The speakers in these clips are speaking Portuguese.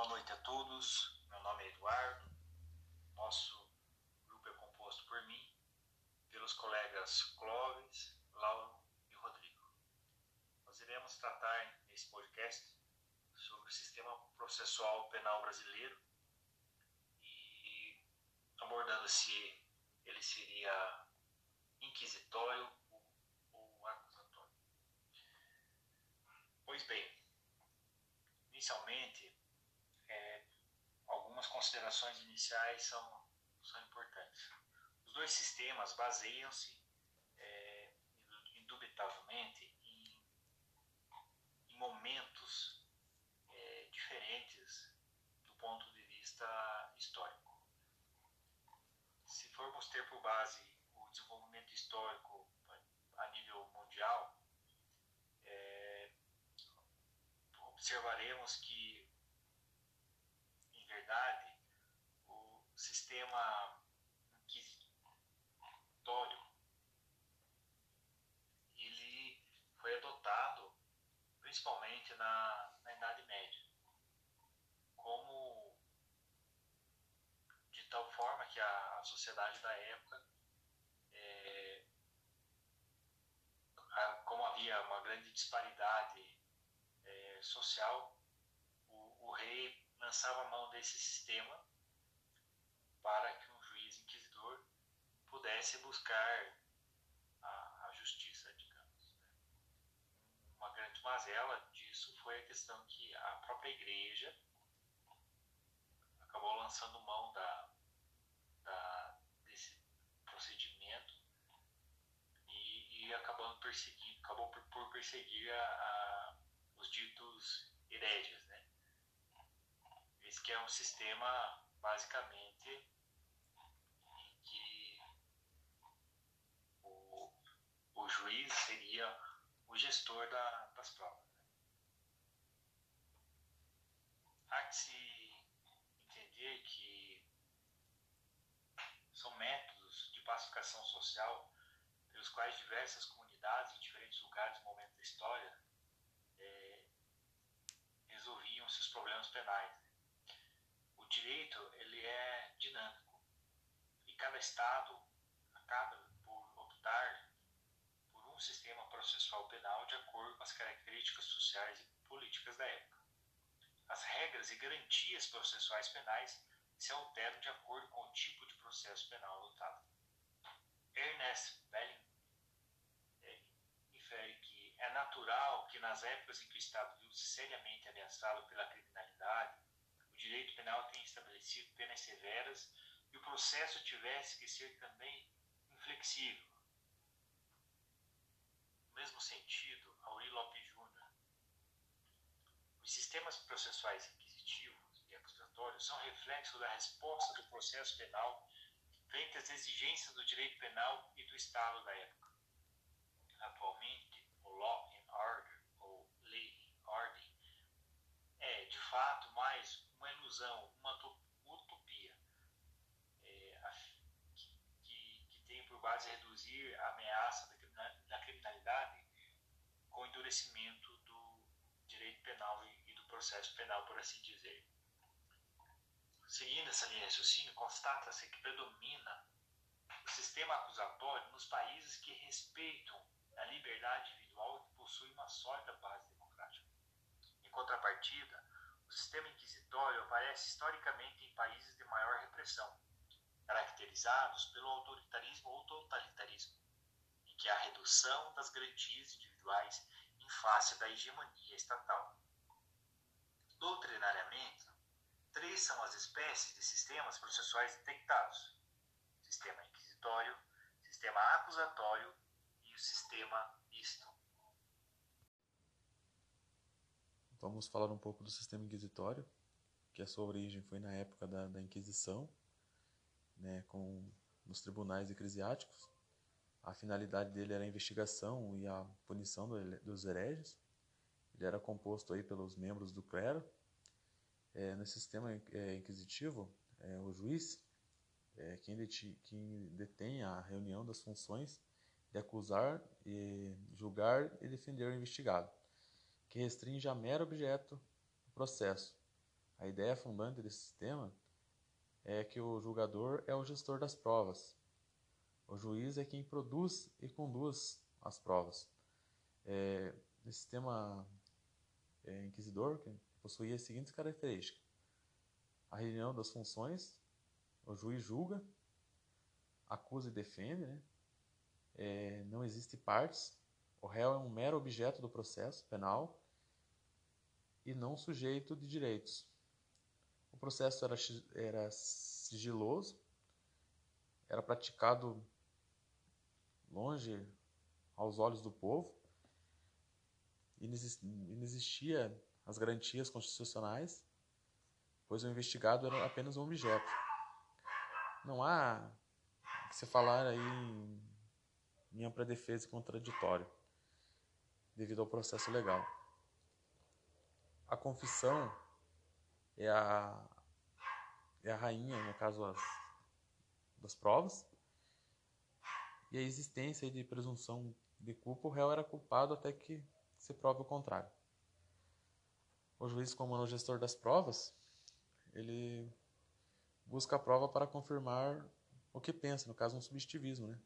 Boa noite a todos. Meu nome é Eduardo. Nosso grupo é composto por mim, pelos colegas Clóvis, Lauro e Rodrigo. Nós iremos tratar nesse podcast sobre o sistema processual penal brasileiro e abordando se ele seria inquisitório ou acusatório. Pois bem, inicialmente, algumas considerações iniciais são, são importantes. Os dois sistemas baseiam-se, é, indubitavelmente, em, em momentos é, diferentes do ponto de vista histórico. Se formos ter por base o desenvolvimento histórico a nível mundial, observaremos que, verdade, o sistema inquisitório ele foi adotado principalmente na, na Idade Média, como de tal forma que a, a sociedade da época é, como havia uma grande disparidade social, o, o rei lançava mão desse sistema para que um juiz inquisidor pudesse buscar a, a justiça, digamos. Né? Uma grande mazela disso foi a questão que a própria igreja acabou lançando mão da, da desse procedimento e, e acabando perseguir, acabou por, por perseguir a, a os ditos hereges, né? Esse que é um sistema basicamente em que o, o juiz seria o gestor da, das provas. Né? Há que se entender que são métodos de pacificação social pelos quais diversas comunidades em diferentes lugares e momentos da história resolviam-se os problemas penais. Direito ele é dinâmico e cada estado acaba por optar por um sistema processual penal de acordo com as características sociais e políticas da época. As regras e garantias processuais penais se alteram de acordo com o tipo de processo penal adotado. Ernest Belling é, infere que é natural que nas épocas em que o Estado viu-se seriamente ameaçado pela criminalidade, direito penal tenha estabelecido penas severas e o processo tivesse que ser também inflexível. No mesmo sentido, Auri Lopes Júnior, os sistemas processuais inquisitivos e acusatórios são reflexo da resposta do processo penal frente às exigências do direito penal e do Estado da época. Atualmente, law and order, ou lei e ordem, é de fato mais uma ilusão, uma utopia, é, que, que tem por base reduzir a ameaça da criminalidade com endurecimento do direito penal e do processo penal, por assim dizer. Seguindo essa linha de raciocínio, constata-se que predomina o sistema acusatório nos países que respeitam a liberdade individual que possui uma sólida base. Em contrapartida, o sistema inquisitório aparece historicamente em países de maior repressão, caracterizados pelo autoritarismo ou totalitarismo, em que há redução das garantias individuais em face da hegemonia estatal. Doutrinariamente, três são as espécies de sistemas processuais detectados: sistema inquisitório, sistema acusatório e o sistema misto. Vamos falar um pouco do sistema inquisitório, que a sua origem foi na época da, da Inquisição, né, com nos tribunais eclesiásticos. A finalidade dele era a investigação e a punição do, dos hereges. Ele era composto aí pelos membros do clero. É, no sistema é, inquisitivo, é, o juiz é quem, deti, quem detém a reunião das funções de acusar, e julgar e defender o investigado que restringe a mero objeto do processo, A ideia fundante desse sistema é que o julgador é o gestor das provas. O juiz é quem produz e conduz as provas. É, sistema é, inquisidor que possuía as seguintes características: a reunião das funções, o juiz julga, acusa e defende, né? é, não existe partes, o réu é um mero objeto do processo penal e não sujeito de direitos. O processo era, era sigiloso, era praticado longe aos olhos do povo, e não existia as garantias constitucionais, pois o investigado era apenas um objeto. Não há que se falar aí em ampla defesa e contraditório, devido ao processo legal. A confissão é a, é a rainha, no caso as, das provas, e a existência de presunção de culpa, o réu era culpado até que se prove o contrário. O juiz, como é o gestor das provas, ele busca a prova para confirmar o que pensa, no caso um subjetivismo, né?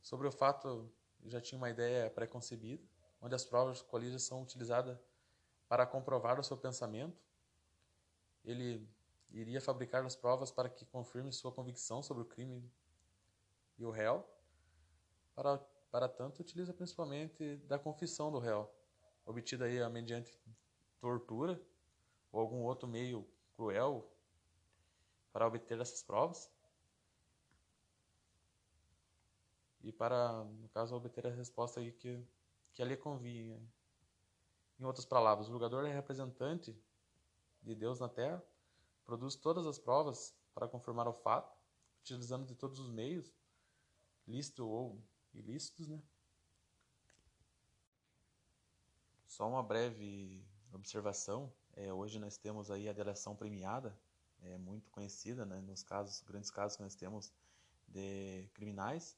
Sobre o fato, já tinha uma ideia pré-concebida, onde as provas colírias são utilizadas para comprovar o seu pensamento. Ele iria fabricar as provas para que confirme sua convicção sobre o crime e o réu. Para, para tanto, utiliza principalmente da confissão do réu, obtida aí mediante tortura ou algum outro meio cruel para obter essas provas. E para, no caso, obter a resposta aí que, que ali convinha. Em outras palavras, o julgador é representante de Deus na terra, produz todas as provas para confirmar o fato, utilizando de todos os meios, lícitos ou ilícitos, né? Só uma breve observação. É, hoje nós temos aí a delação premiada, é muito conhecida, né, nos casos, grandes casos que nós temos de criminais.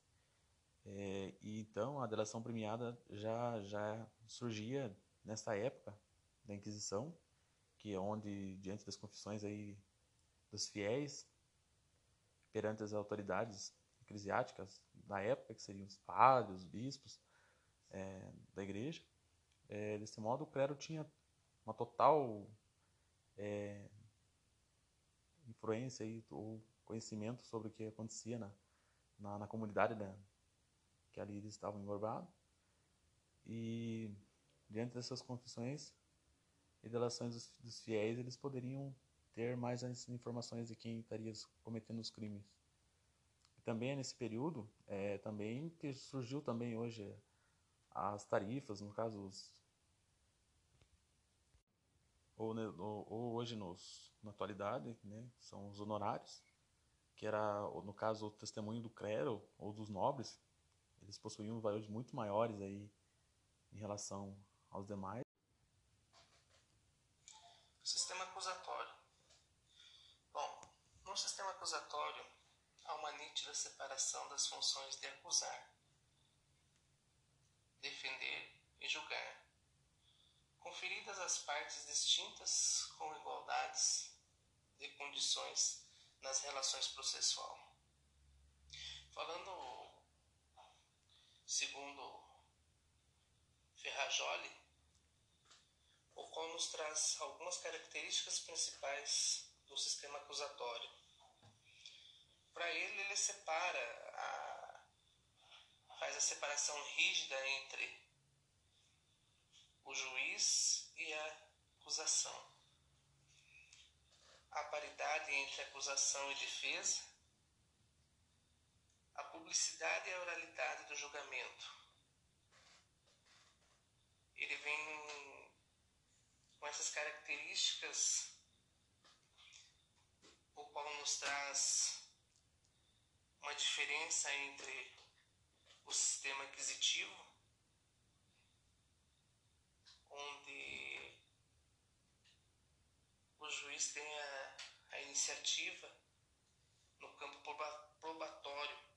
É, e então a delação premiada já já surgia nessa época da Inquisição, que é onde diante das confissões aí dos fiéis perante as autoridades eclesiásticas da época, que seriam os padres, os bispos é, da igreja, é, desse modo o clero tinha uma total é, influência e, ou conhecimento sobre o que acontecia na, na, na comunidade da, que ali eles estavam engorbados. E diante dessas confissões e delações dos, dos fiéis, eles poderiam ter mais as informações de quem estaria cometendo os crimes. E também nesse período, é, também que surgiu também hoje as tarifas, no caso os ou, ou, ou hoje nos, na atualidade, né, são os honorários, que era, no caso, o testemunho do clero ou dos nobres, eles possuíam valores muito maiores aí em relação aos demais. Sistema acusatório. Bom, no sistema acusatório há uma nítida separação das funções de acusar, defender e julgar, conferidas às partes distintas com igualdades de condições nas relações processual. Falando segundo Ferrajoli, o qual nos traz algumas características principais do sistema acusatório. Para ele, ele separa, a, faz a separação rígida entre o juiz e a acusação. A paridade entre acusação e defesa, publicidade e a oralidade do julgamento. Ele vem com essas características, o qual nos traz uma diferença entre o sistema aquisitivo, onde o juiz tem a, a iniciativa no campo probatório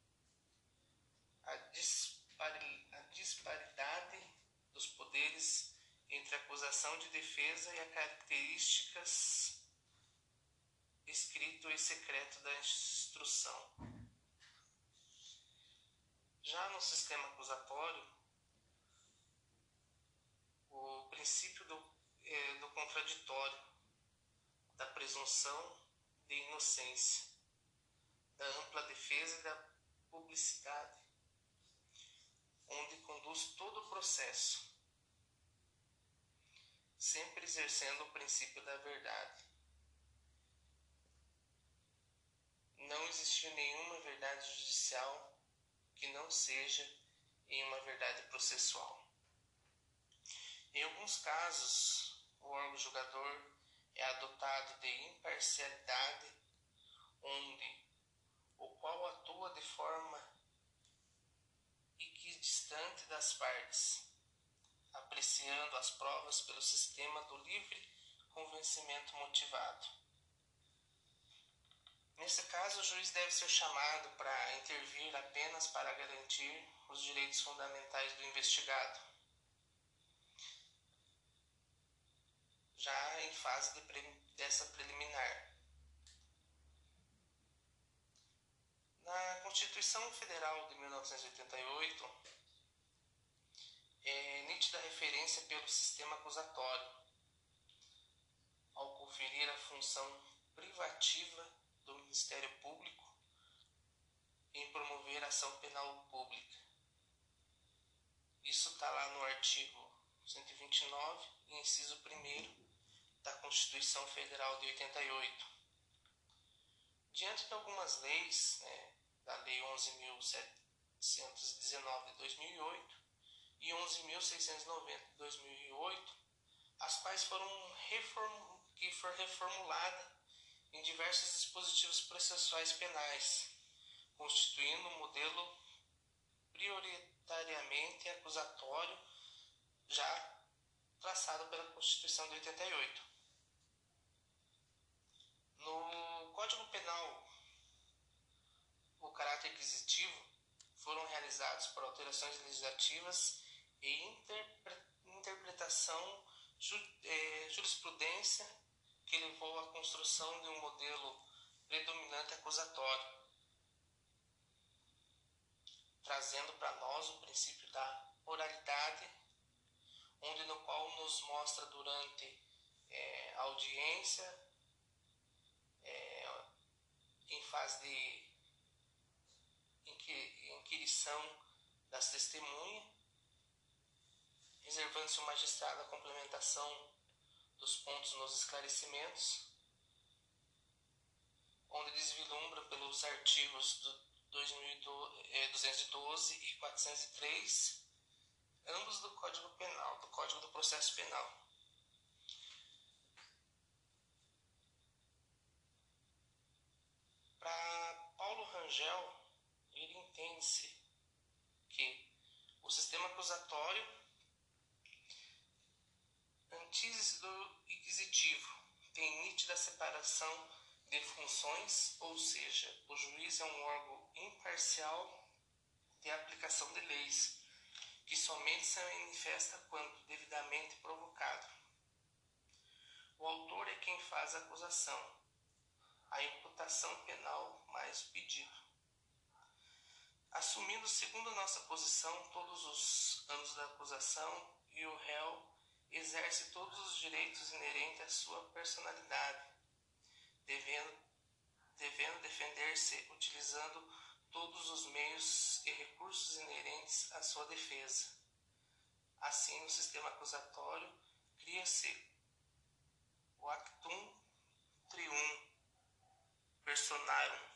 a, dispari, a disparidade dos poderes entre a acusação de defesa e as características escrito e secreto da instrução. Já no sistema acusatório, o princípio do, é, do contraditório, da presunção de inocência, da ampla defesa e da publicidade, onde conduz todo o processo, sempre exercendo o princípio da verdade. Não existiu nenhuma verdade judicial que não seja em uma verdade processual. Em alguns casos, o órgão julgador é adotado de imparcialidade, onde o qual atua de forma equidistante das partes, apreciando as provas pelo sistema do livre convencimento motivado. Nesse caso, o juiz deve ser chamado para intervir apenas para garantir os direitos fundamentais do investigado. Já em fase de pre dessa preliminar. Na Constituição Federal de 1988, é nítida referência pelo sistema acusatório, ao conferir a função privativa do Ministério Público em promover ação penal pública. Isso está lá no artigo 129, inciso 1 da Constituição Federal de 88. Diante de algumas leis, né, da Lei 11.719 de 2008 e 11.690 de 2008, as quais foram reform... que foram reformuladas em diversos dispositivos processuais penais, constituindo um modelo prioritariamente acusatório já traçado pela Constituição de 88. No Código Penal, o caráter aquisitivo foram realizados por alterações legislativas e interpretação eh, jurisprudência que levou à construção de um modelo predominante acusatório, trazendo para nós o princípio da oralidade, onde no qual nos mostra durante a audiência, é, em fase de inquirição das testemunhas, reservando-se o magistrado a complementação dos pontos nos esclarecimentos, onde desvilumbra pelos artigos do 212 e 403, ambos do Código Penal, do Código do Processo Penal. Para Paulo Rangel, entende-se que o sistema acusatório antítese do inquisitivo, tem nítida separação de funções, ou seja, o juiz é um órgão imparcial de aplicação de leis, que somente se manifesta quando devidamente provocado. O autor é quem faz a acusação, a imputação penal mais o pedido. Assumindo, segundo nossa posição, todos os anos da acusação e o réu exerce todos os direitos inerentes à sua personalidade, devendo, devendo defender-se utilizando todos os meios e recursos inerentes à sua defesa. Assim, no sistema acusatório, cria-se o actum trium personarum,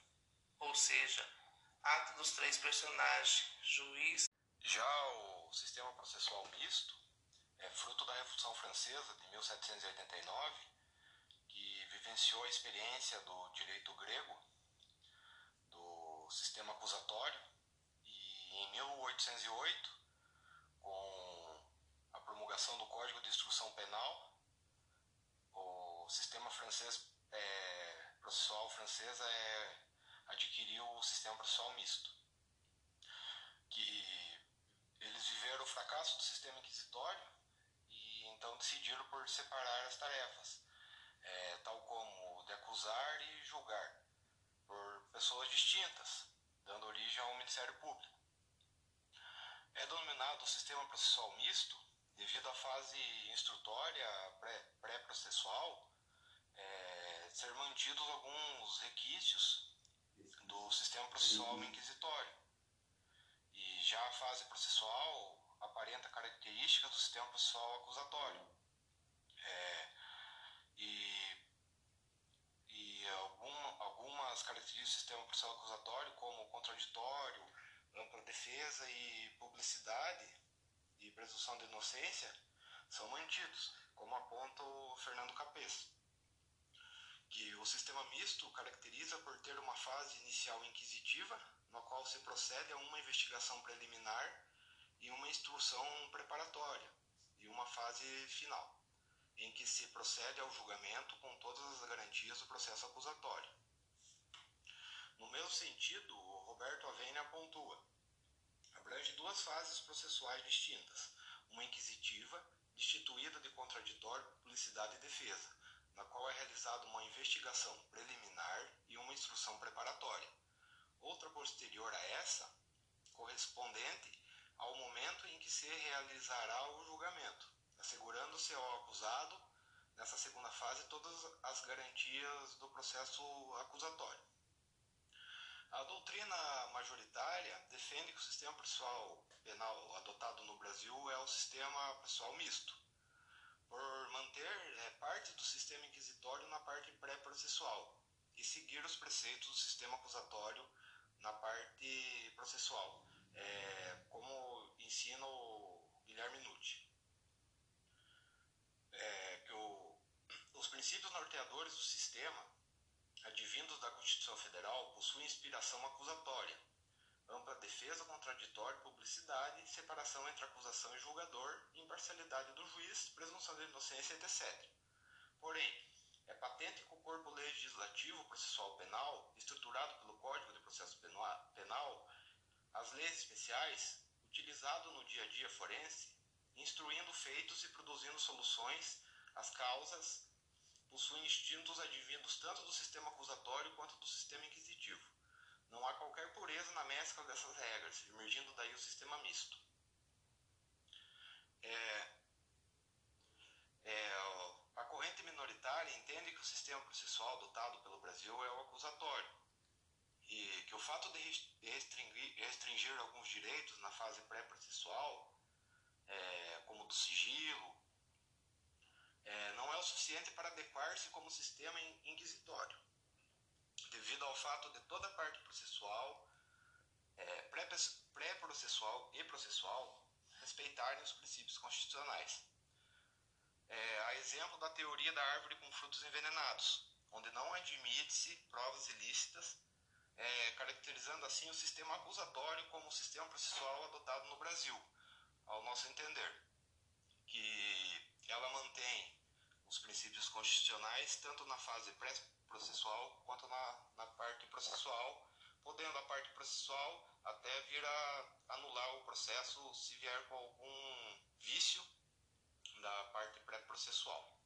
ou seja, ato dos três personagens, juiz. Já o sistema processual misto é fruto da Revolução Francesa de 1789, que vivenciou a experiência do direito grego, do sistema acusatório, e em 1808, com a promulgação do Código de Instrução Penal, o sistema francês é, processual francês é, adquiriu o sistema processual misto, que eles viveram o fracasso do sistema inquisitório então decidiram por separar as tarefas, é, tal como de acusar e pessoas distintas, dando origem ao Ministério Público. É denominado sistema processual misto devido à fase instrutória pré-processual é, ser mantidos alguns requisitos do sistema processual inquisitório. E já a fase processual aparenta características do sistema processual acusatório. É, e e algum, algumas características do sistema processual acusatório, como contraditório, ampla defesa e publicidade e presunção de inocência, são mantidos, como aponta o Fernando Capês. Que o sistema misto caracteriza por ter uma fase inicial inquisitiva, na qual se procede a uma investigação preliminar e uma instrução preparatória, e uma fase final, em que se procede ao julgamento com todas as garantias do processo acusatório. No mesmo sentido, Roberto Avena pontua: abrange duas fases processuais distintas, uma inquisitiva, destituída de contraditório, publicidade e defesa, na qual é realizada uma investigação preliminar e uma instrução preparatória. Outra posterior a essa, correspondente ao momento em que se realizará o julgamento, assegurando-se ao acusado, nessa segunda fase, todas as garantias do processo acusatório. A doutrina majoritária defende que o sistema processual penal adotado no Brasil é o sistema processual misto, por manter é, parte do sistema inquisitório na parte pré-processual e seguir os preceitos do sistema acusatório na parte processual, é, como ensina o Guilherme Nucci. É, que o, os princípios norteadores do sistema, advindos da Constituição Federal, possuem inspiração acusatória, ampla defesa, contraditório, publicidade, separação entre acusação e julgador, imparcialidade do juiz, presunção de inocência, etc. Porém, é patente que o corpo legislativo processual penal, estruturado pelo Código de Processo Penal, as leis especiais, utilizado no dia a dia forense, instruindo feitos e produzindo soluções, as causas possuem instintos advindos tanto do sistema acusatório quanto do sistema inquisitivo. Não há qualquer na mescla dessas regras, emergindo daí o sistema misto. É, é, a corrente minoritária entende que o sistema processual adotado pelo Brasil é o acusatório e que o fato de restringir, restringir alguns direitos na fase pré-processual, é, como do sigilo, é, não é o suficiente para adequar-se como sistema inquisitório, devido ao fato de toda a parte processual, é, pré-processual e processual, respeitarem os princípios constitucionais. É, a exemplo da teoria da árvore com frutos envenenados, onde não admite-se provas ilícitas é, caracterizando assim o sistema acusatório como o sistema processual adotado no Brasil, ao nosso entender, que ela mantém os princípios constitucionais tanto na fase pré-processual quanto na, na parte processual, podendo a parte processual até vir a anular o processo se vier com algum vício da parte pré-processual.